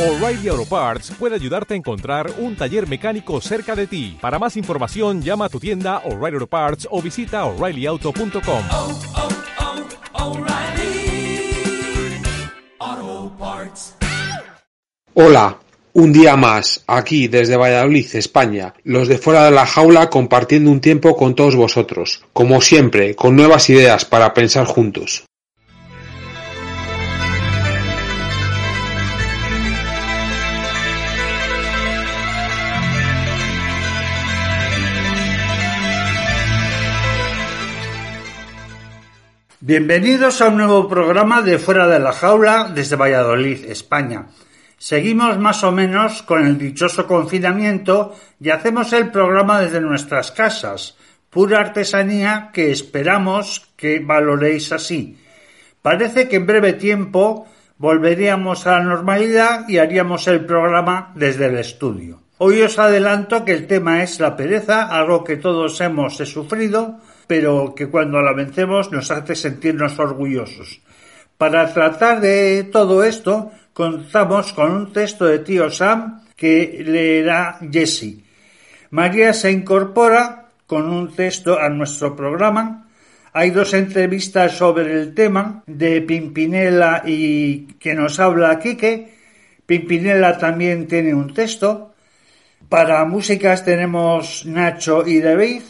O'Reilly Auto Parts puede ayudarte a encontrar un taller mecánico cerca de ti. Para más información, llama a tu tienda O'Reilly Auto Parts o visita oreillyauto.com. oh, oh, Parts. Hola, un día más, aquí desde Valladolid, España, los de fuera de la jaula compartiendo un tiempo con todos vosotros, como siempre, con nuevas ideas para pensar juntos. Bienvenidos a un nuevo programa de Fuera de la Jaula desde Valladolid, España. Seguimos más o menos con el dichoso confinamiento y hacemos el programa desde nuestras casas, pura artesanía que esperamos que valoréis así. Parece que en breve tiempo volveríamos a la normalidad y haríamos el programa desde el estudio. Hoy os adelanto que el tema es la pereza, algo que todos hemos sufrido, pero que cuando la vencemos nos hace sentirnos orgullosos. Para tratar de todo esto, contamos con un texto de tío Sam que leerá Jesse. María se incorpora con un texto a nuestro programa. Hay dos entrevistas sobre el tema de Pimpinela y que nos habla Quique. Pimpinela también tiene un texto. Para músicas tenemos Nacho y David.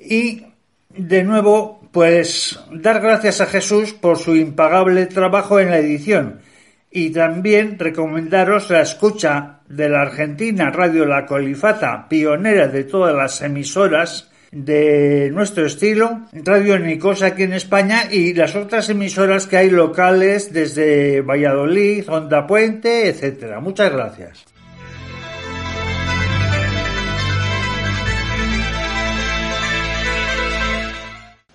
Y de nuevo, pues dar gracias a Jesús por su impagable trabajo en la edición y también recomendaros la escucha de la Argentina Radio La Colifata, pionera de todas las emisoras de nuestro estilo, Radio Nicosa aquí en España y las otras emisoras que hay locales desde Valladolid, Onda Puente, etcétera. Muchas gracias.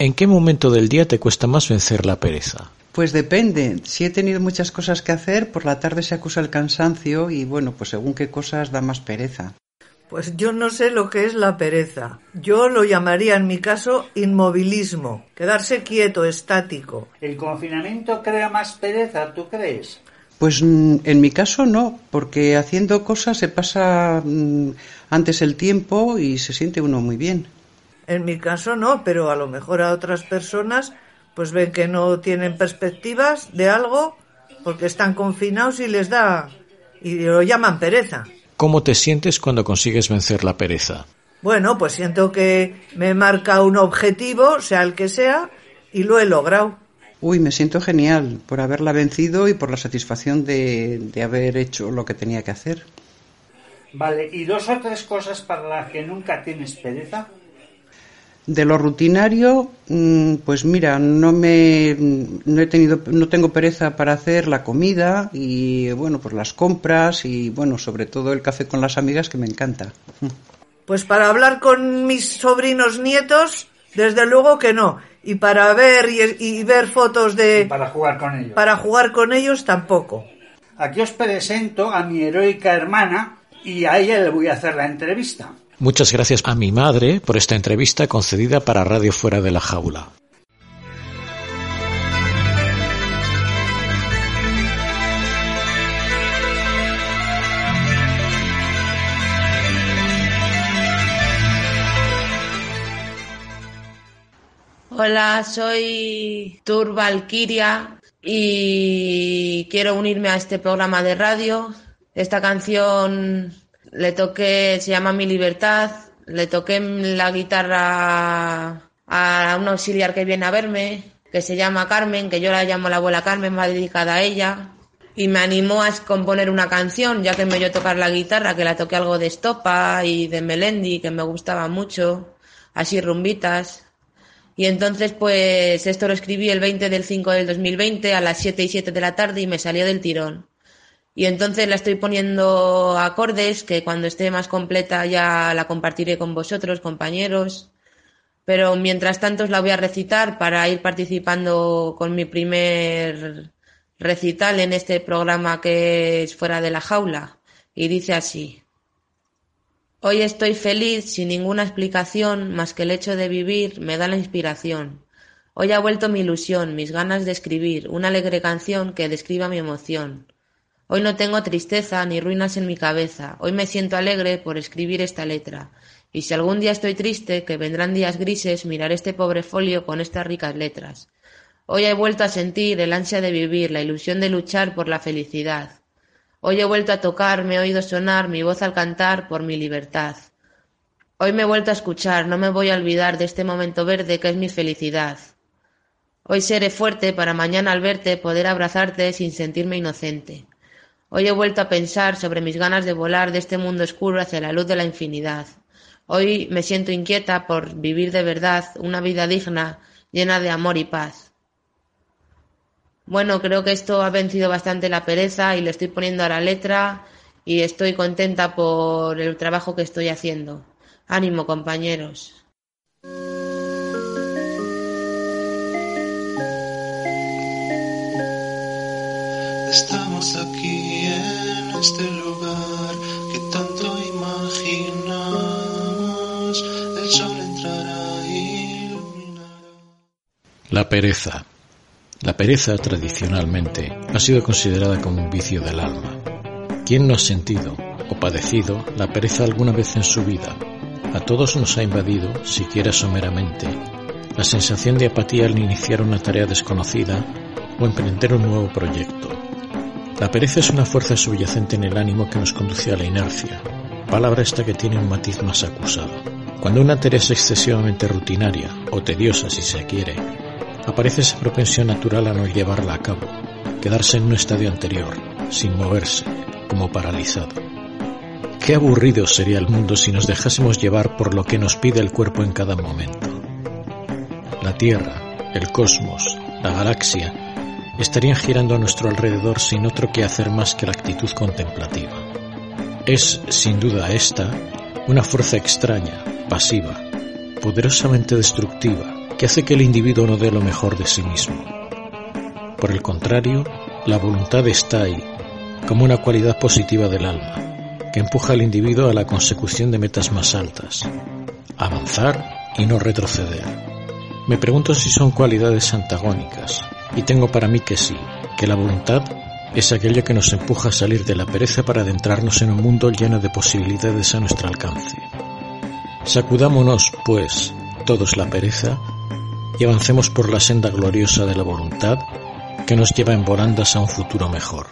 ¿En qué momento del día te cuesta más vencer la pereza? Pues depende. Si he tenido muchas cosas que hacer, por la tarde se acusa el cansancio y bueno, pues según qué cosas da más pereza. Pues yo no sé lo que es la pereza. Yo lo llamaría en mi caso inmovilismo, quedarse quieto, estático. ¿El confinamiento crea más pereza, tú crees? Pues mm, en mi caso no, porque haciendo cosas se pasa mm, antes el tiempo y se siente uno muy bien. En mi caso no, pero a lo mejor a otras personas pues ven que no tienen perspectivas de algo porque están confinados y les da y lo llaman pereza. ¿Cómo te sientes cuando consigues vencer la pereza? Bueno, pues siento que me marca un objetivo, sea el que sea, y lo he logrado. Uy, me siento genial por haberla vencido y por la satisfacción de, de haber hecho lo que tenía que hacer. Vale, ¿y dos o tres cosas para las que nunca tienes pereza? De lo rutinario, mm, pues mira, no me no he tenido no tengo pereza para hacer la comida y bueno, pues las compras y bueno, sobre todo el café con las amigas que me encanta. Pues para hablar con mis sobrinos nietos, desde luego que no. Y para ver y, y ver fotos de Y para jugar con ellos. para jugar con ellos tampoco. Aquí os presento a mi heroica hermana y a ella le voy a hacer la entrevista. Muchas gracias a mi madre por esta entrevista concedida para Radio Fuera de la Jaula. Hola, soy Tur Valkyria y quiero unirme a este programa de radio. Esta canción le toqué, se llama Mi Libertad, le toqué la guitarra a un auxiliar que viene a verme, que se llama Carmen, que yo la llamo la abuela Carmen, va dedicada a ella. Y me animó a componer una canción, ya que me oyó tocar la guitarra, que la toqué algo de Estopa y de Melendi, que me gustaba mucho, así rumbitas. Y entonces, pues, esto lo escribí el 20 del 5 del 2020 a las 7 y 7 de la tarde y me salió del tirón. Y entonces la estoy poniendo acordes, que cuando esté más completa ya la compartiré con vosotros, compañeros. Pero mientras tanto os la voy a recitar para ir participando con mi primer recital en este programa que es fuera de la jaula. Y dice así. Hoy estoy feliz sin ninguna explicación más que el hecho de vivir me da la inspiración. Hoy ha vuelto mi ilusión, mis ganas de escribir una alegre canción que describa mi emoción. Hoy no tengo tristeza ni ruinas en mi cabeza. Hoy me siento alegre por escribir esta letra. Y si algún día estoy triste, que vendrán días grises, miraré este pobre folio con estas ricas letras. Hoy he vuelto a sentir el ansia de vivir, la ilusión de luchar por la felicidad. Hoy he vuelto a tocar, me he oído sonar mi voz al cantar por mi libertad. Hoy me he vuelto a escuchar, no me voy a olvidar de este momento verde que es mi felicidad. Hoy seré fuerte para mañana al verte poder abrazarte sin sentirme inocente. Hoy he vuelto a pensar sobre mis ganas de volar de este mundo oscuro hacia la luz de la infinidad. Hoy me siento inquieta por vivir de verdad una vida digna, llena de amor y paz. Bueno, creo que esto ha vencido bastante la pereza y le estoy poniendo a la letra y estoy contenta por el trabajo que estoy haciendo. Ánimo, compañeros. Este lugar que tanto. El sol entrará. La pereza. La pereza tradicionalmente ha sido considerada como un vicio del alma. ¿Quién no ha sentido o padecido la pereza alguna vez en su vida? A todos nos ha invadido, siquiera someramente, la sensación de apatía al iniciar una tarea desconocida o emprender un nuevo proyecto. La pereza es una fuerza subyacente en el ánimo que nos conduce a la inercia, palabra esta que tiene un matiz más acusado. Cuando una tarea es excesivamente rutinaria o tediosa si se quiere, aparece esa propensión natural a no llevarla a cabo, quedarse en un estadio anterior, sin moverse, como paralizado. Qué aburrido sería el mundo si nos dejásemos llevar por lo que nos pide el cuerpo en cada momento. La Tierra, el cosmos, la galaxia, estarían girando a nuestro alrededor sin otro que hacer más que la actitud contemplativa. Es, sin duda, esta una fuerza extraña, pasiva, poderosamente destructiva, que hace que el individuo no dé lo mejor de sí mismo. Por el contrario, la voluntad está ahí, como una cualidad positiva del alma, que empuja al individuo a la consecución de metas más altas, avanzar y no retroceder. Me pregunto si son cualidades antagónicas, y tengo para mí que sí, que la voluntad es aquello que nos empuja a salir de la pereza para adentrarnos en un mundo lleno de posibilidades a nuestro alcance. Sacudámonos, pues, todos la pereza y avancemos por la senda gloriosa de la voluntad que nos lleva en volandas a un futuro mejor.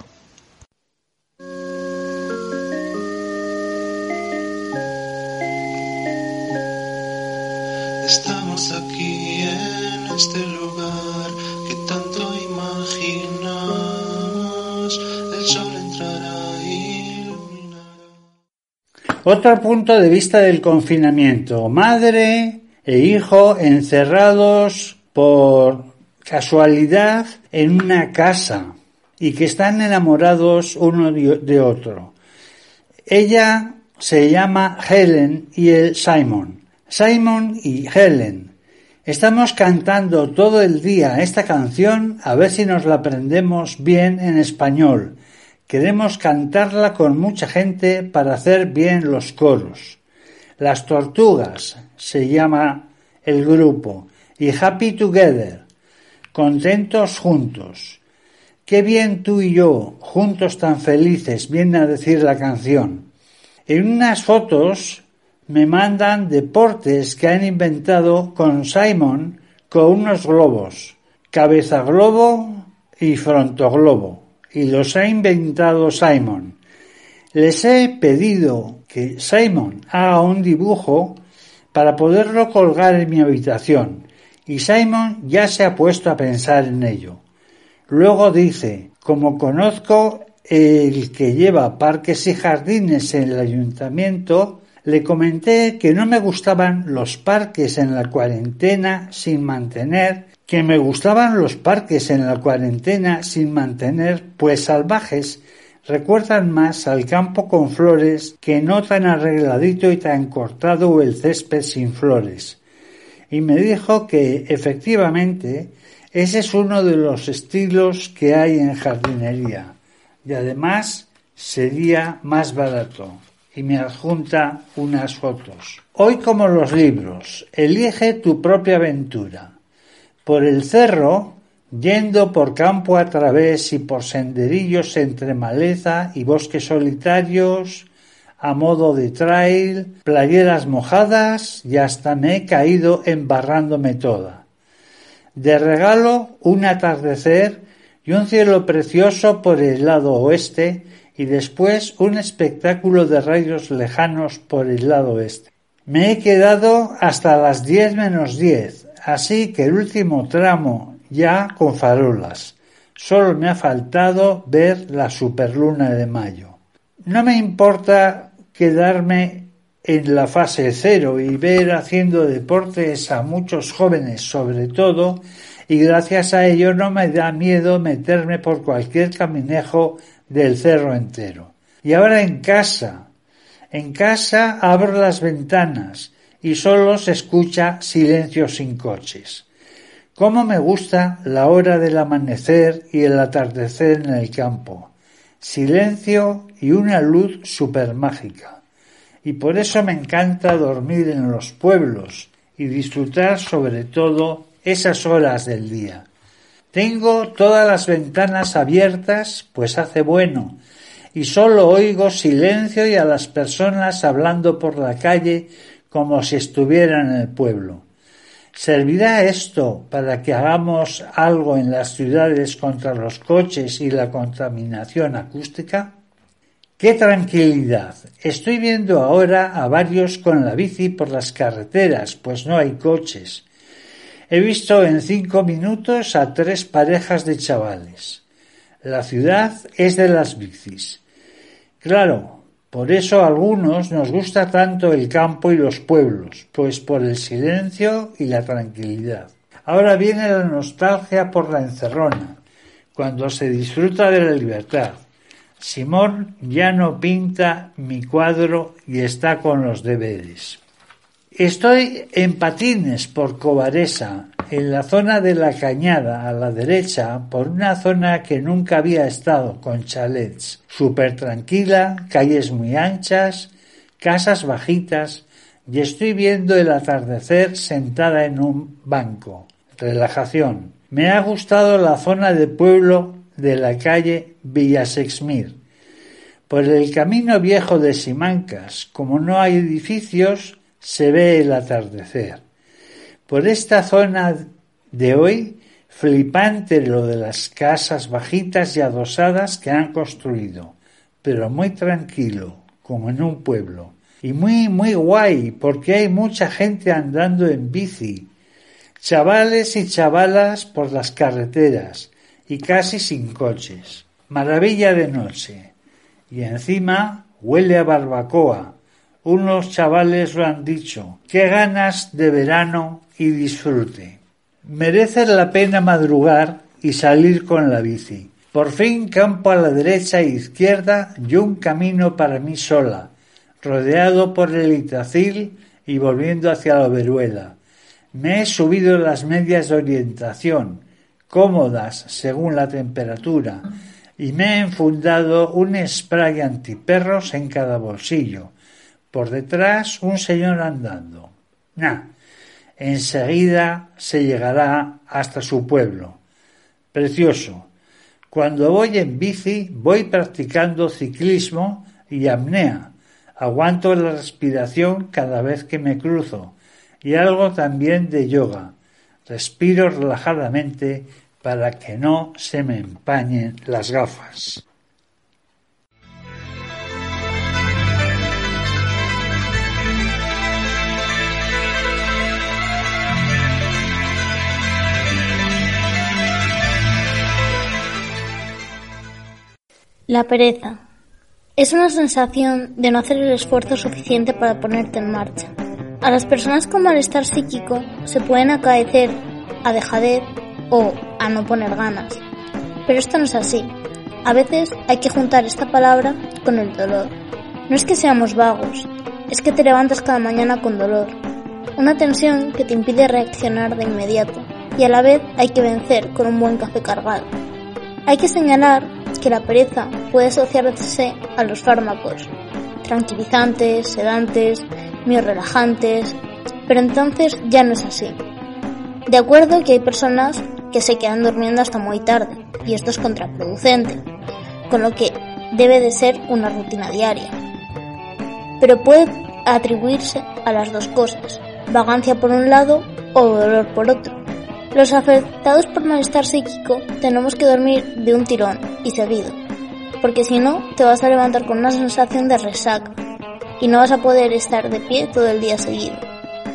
Otro punto de vista del confinamiento. Madre e hijo encerrados por casualidad en una casa y que están enamorados uno de otro. Ella se llama Helen y él Simon. Simon y Helen. Estamos cantando todo el día esta canción a ver si nos la aprendemos bien en español. Queremos cantarla con mucha gente para hacer bien los coros. Las Tortugas se llama el grupo y Happy Together, contentos juntos. Qué bien tú y yo, juntos tan felices, viene a decir la canción. En unas fotos me mandan deportes que han inventado con Simon con unos globos, cabeza globo y frontoglobo, y los ha inventado Simon. Les he pedido que Simon haga un dibujo para poderlo colgar en mi habitación, y Simon ya se ha puesto a pensar en ello. Luego dice, como conozco el que lleva parques y jardines en el ayuntamiento, le comenté que no me gustaban los parques en la cuarentena sin mantener, que me gustaban los parques en la cuarentena sin mantener, pues salvajes recuerdan más al campo con flores que no tan arregladito y tan cortado el césped sin flores. Y me dijo que efectivamente ese es uno de los estilos que hay en jardinería y además sería más barato y me adjunta unas fotos. Hoy como los libros, elige tu propia aventura. Por el cerro yendo por campo a través y por senderillos entre maleza y bosques solitarios, a modo de trail, playeras mojadas y hasta me he caído embarrándome toda. De regalo un atardecer y un cielo precioso por el lado oeste y después un espectáculo de rayos lejanos por el lado este. Me he quedado hasta las diez menos diez, así que el último tramo ya con farolas. Solo me ha faltado ver la superluna de mayo. No me importa quedarme en la fase cero y ver haciendo deportes a muchos jóvenes sobre todo y gracias a ello no me da miedo meterme por cualquier caminejo del cerro entero. Y ahora en casa. En casa abro las ventanas y solo se escucha silencio sin coches. Cómo me gusta la hora del amanecer y el atardecer en el campo. Silencio y una luz supermágica. Y por eso me encanta dormir en los pueblos y disfrutar sobre todo esas horas del día. Tengo todas las ventanas abiertas, pues hace bueno, y solo oigo silencio y a las personas hablando por la calle como si estuvieran en el pueblo. ¿Servirá esto para que hagamos algo en las ciudades contra los coches y la contaminación acústica? ¡Qué tranquilidad! Estoy viendo ahora a varios con la bici por las carreteras, pues no hay coches. He visto en cinco minutos a tres parejas de chavales. La ciudad es de las bicis. Claro, por eso a algunos nos gusta tanto el campo y los pueblos, pues por el silencio y la tranquilidad. Ahora viene la nostalgia por la encerrona, cuando se disfruta de la libertad. Simón ya no pinta mi cuadro y está con los deberes. Estoy en patines por Cobaresa, en la zona de la cañada a la derecha, por una zona que nunca había estado, con chalets, súper tranquila, calles muy anchas, casas bajitas, y estoy viendo el atardecer sentada en un banco. Relajación. Me ha gustado la zona de pueblo de la calle Villasexmir. Por el camino viejo de Simancas, como no hay edificios, se ve el atardecer. Por esta zona de hoy, flipante lo de las casas bajitas y adosadas que han construido, pero muy tranquilo, como en un pueblo. Y muy, muy guay, porque hay mucha gente andando en bici, chavales y chavalas por las carreteras, y casi sin coches. Maravilla de noche. Y encima huele a barbacoa, unos chavales lo han dicho. Qué ganas de verano y disfrute. Merece la pena madrugar y salir con la bici. Por fin campo a la derecha e izquierda y un camino para mí sola, rodeado por el Itacil y volviendo hacia la Veruela. Me he subido las medias de orientación, cómodas según la temperatura, y me he enfundado un spray antiperros en cada bolsillo por detrás un señor andando. Nah, enseguida se llegará hasta su pueblo. Precioso. Cuando voy en bici voy practicando ciclismo y apnea. Aguanto la respiración cada vez que me cruzo y algo también de yoga. Respiro relajadamente para que no se me empañen las gafas. La pereza. Es una sensación de no hacer el esfuerzo suficiente para ponerte en marcha. A las personas con malestar psíquico se pueden acaecer a dejadez o a no poner ganas. Pero esto no es así. A veces hay que juntar esta palabra con el dolor. No es que seamos vagos, es que te levantas cada mañana con dolor. Una tensión que te impide reaccionar de inmediato y a la vez hay que vencer con un buen café cargado. Hay que señalar la pereza puede asociarse a los fármacos, tranquilizantes, sedantes, relajantes, pero entonces ya no es así. De acuerdo que hay personas que se quedan durmiendo hasta muy tarde, y esto es contraproducente, con lo que debe de ser una rutina diaria. Pero puede atribuirse a las dos cosas, vagancia por un lado o dolor por otro. Los afectados por malestar psíquico tenemos que dormir de un tirón y seguido, porque si no te vas a levantar con una sensación de resaca y no vas a poder estar de pie todo el día seguido.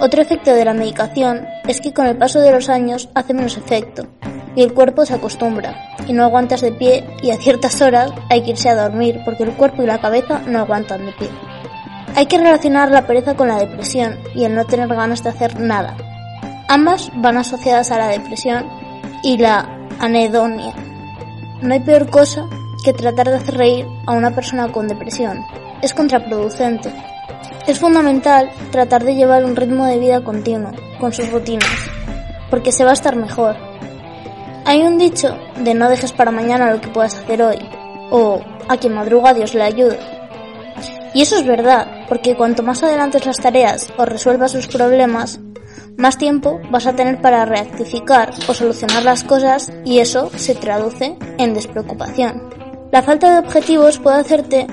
Otro efecto de la medicación es que con el paso de los años hace menos efecto y el cuerpo se acostumbra y no aguantas de pie y a ciertas horas hay que irse a dormir porque el cuerpo y la cabeza no aguantan de pie. Hay que relacionar la pereza con la depresión y el no tener ganas de hacer nada. Ambas van asociadas a la depresión y la anedonia. No hay peor cosa que tratar de hacer reír a una persona con depresión. Es contraproducente. Es fundamental tratar de llevar un ritmo de vida continuo, con sus rutinas, porque se va a estar mejor. Hay un dicho de no dejes para mañana lo que puedas hacer hoy, o a quien madruga Dios le ayuda. Y eso es verdad, porque cuanto más adelantes las tareas o resuelvas sus problemas, más tiempo vas a tener para rectificar o solucionar las cosas y eso se traduce en despreocupación. La falta de objetivos puede hacerte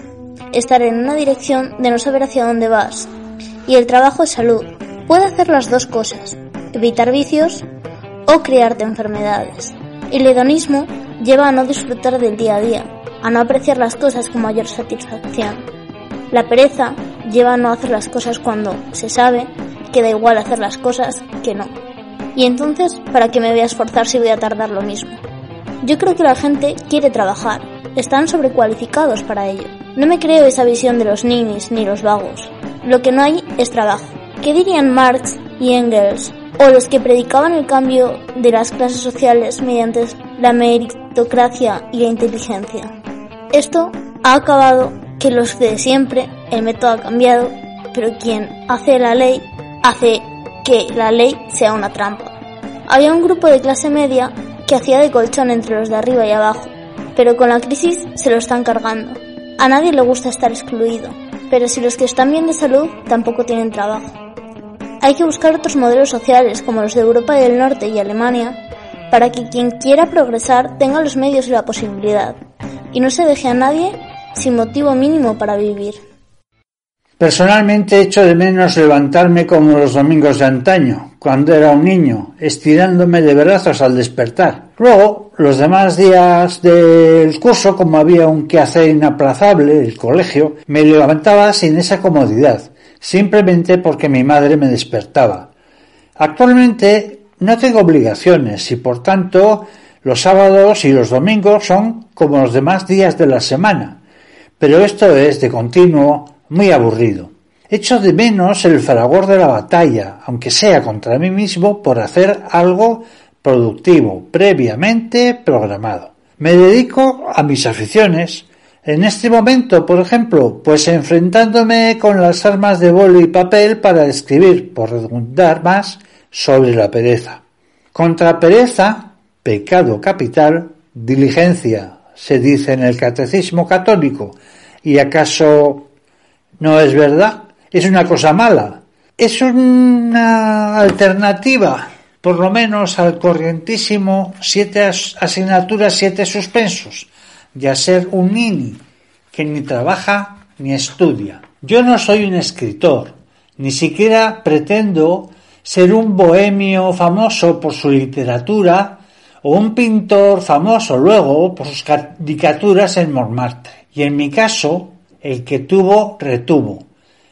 estar en una dirección de no saber hacia dónde vas. Y el trabajo es salud. Puede hacer las dos cosas, evitar vicios o crearte enfermedades. El hedonismo lleva a no disfrutar del día a día, a no apreciar las cosas con mayor satisfacción. La pereza lleva a no hacer las cosas cuando se sabe que da igual hacer las cosas que no. Y entonces, ¿para qué me voy a esforzar si voy a tardar lo mismo? Yo creo que la gente quiere trabajar, están sobrecualificados para ello. No me creo esa visión de los ninis ni los vagos. Lo que no hay es trabajo. ¿Qué dirían Marx y Engels o los que predicaban el cambio de las clases sociales mediante la meritocracia y la inteligencia? Esto ha acabado que los de siempre, el método ha cambiado, pero quien hace la ley hace que la ley sea una trampa. Había un grupo de clase media que hacía de colchón entre los de arriba y abajo, pero con la crisis se lo están cargando. A nadie le gusta estar excluido, pero si los que están bien de salud tampoco tienen trabajo. Hay que buscar otros modelos sociales como los de Europa del Norte y Alemania para que quien quiera progresar tenga los medios y la posibilidad y no se deje a nadie sin motivo mínimo para vivir. Personalmente echo de menos levantarme como los domingos de antaño, cuando era un niño, estirándome de brazos al despertar. Luego, los demás días del curso, como había un quehacer inaplazable, el colegio, me levantaba sin esa comodidad, simplemente porque mi madre me despertaba. Actualmente no tengo obligaciones y por tanto los sábados y los domingos son como los demás días de la semana. Pero esto es de continuo muy aburrido. Echo de menos el fragor de la batalla, aunque sea contra mí mismo, por hacer algo productivo, previamente programado. Me dedico a mis aficiones. En este momento, por ejemplo, pues enfrentándome con las armas de boli y papel para escribir, por redundar más, sobre la pereza. Contra pereza, pecado capital, diligencia, se dice en el catecismo católico, y acaso no es verdad, es una cosa mala. Es una alternativa, por lo menos al corrientísimo siete asignaturas, siete suspensos, y a ser un nini que ni trabaja ni estudia. Yo no soy un escritor, ni siquiera pretendo ser un bohemio famoso por su literatura o un pintor famoso luego por sus caricaturas en Montmartre. Y en mi caso, el que tuvo, retuvo.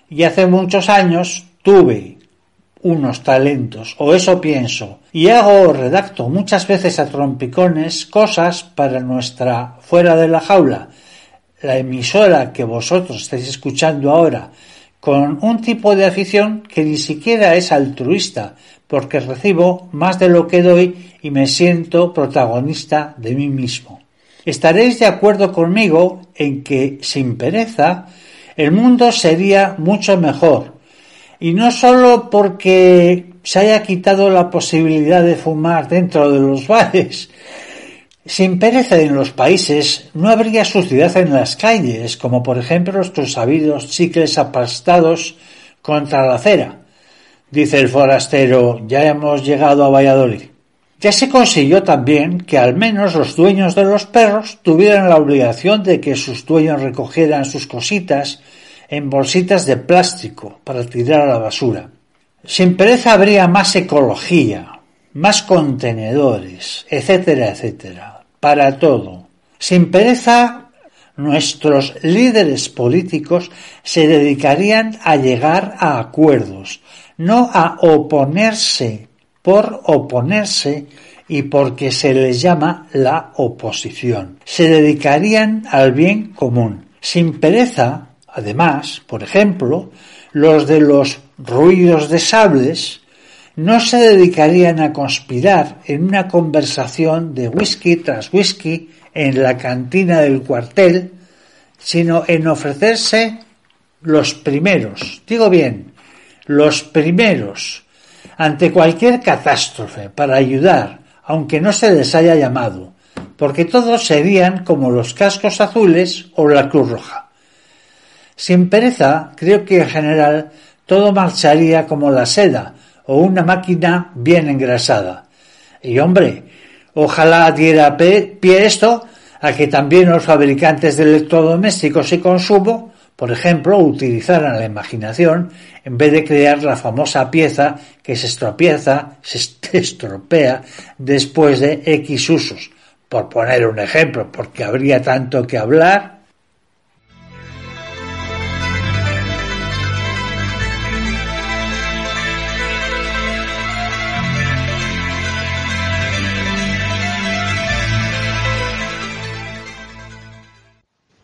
Y hace muchos años tuve unos talentos, o eso pienso, y hago o redacto muchas veces a trompicones cosas para nuestra fuera de la jaula, la emisora que vosotros estáis escuchando ahora, con un tipo de afición que ni siquiera es altruista, porque recibo más de lo que doy y me siento protagonista de mí mismo. Estaréis de acuerdo conmigo en que sin pereza el mundo sería mucho mejor. Y no solo porque se haya quitado la posibilidad de fumar dentro de los bares. Sin pereza en los países no habría suciedad en las calles, como por ejemplo nuestros sabidos chicles aplastados contra la acera. Dice el forastero, ya hemos llegado a Valladolid. Ya se consiguió también que al menos los dueños de los perros tuvieran la obligación de que sus dueños recogieran sus cositas en bolsitas de plástico para tirar a la basura. Sin pereza habría más ecología, más contenedores, etcétera, etcétera, para todo. Sin pereza, nuestros líderes políticos se dedicarían a llegar a acuerdos, no a oponerse por oponerse y porque se les llama la oposición. Se dedicarían al bien común. Sin pereza, además, por ejemplo, los de los ruidos de sables no se dedicarían a conspirar en una conversación de whisky tras whisky en la cantina del cuartel, sino en ofrecerse los primeros, digo bien, los primeros, ante cualquier catástrofe para ayudar, aunque no se les haya llamado, porque todos serían como los cascos azules o la Cruz Roja. Sin pereza, creo que en general todo marcharía como la seda o una máquina bien engrasada. Y hombre, ojalá diera pie esto a que también los fabricantes de electrodomésticos y consumo, por ejemplo, utilizaran la imaginación en vez de crear la famosa pieza que se estropieza, se estropea después de X usos, por poner un ejemplo, porque habría tanto que hablar.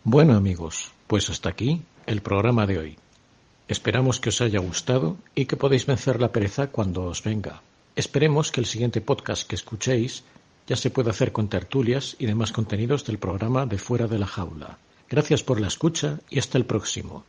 Bueno amigos, pues hasta aquí el programa de hoy. Esperamos que os haya gustado y que podáis vencer la pereza cuando os venga. Esperemos que el siguiente podcast que escuchéis ya se pueda hacer con tertulias y demás contenidos del programa de Fuera de la Jaula. Gracias por la escucha y hasta el próximo.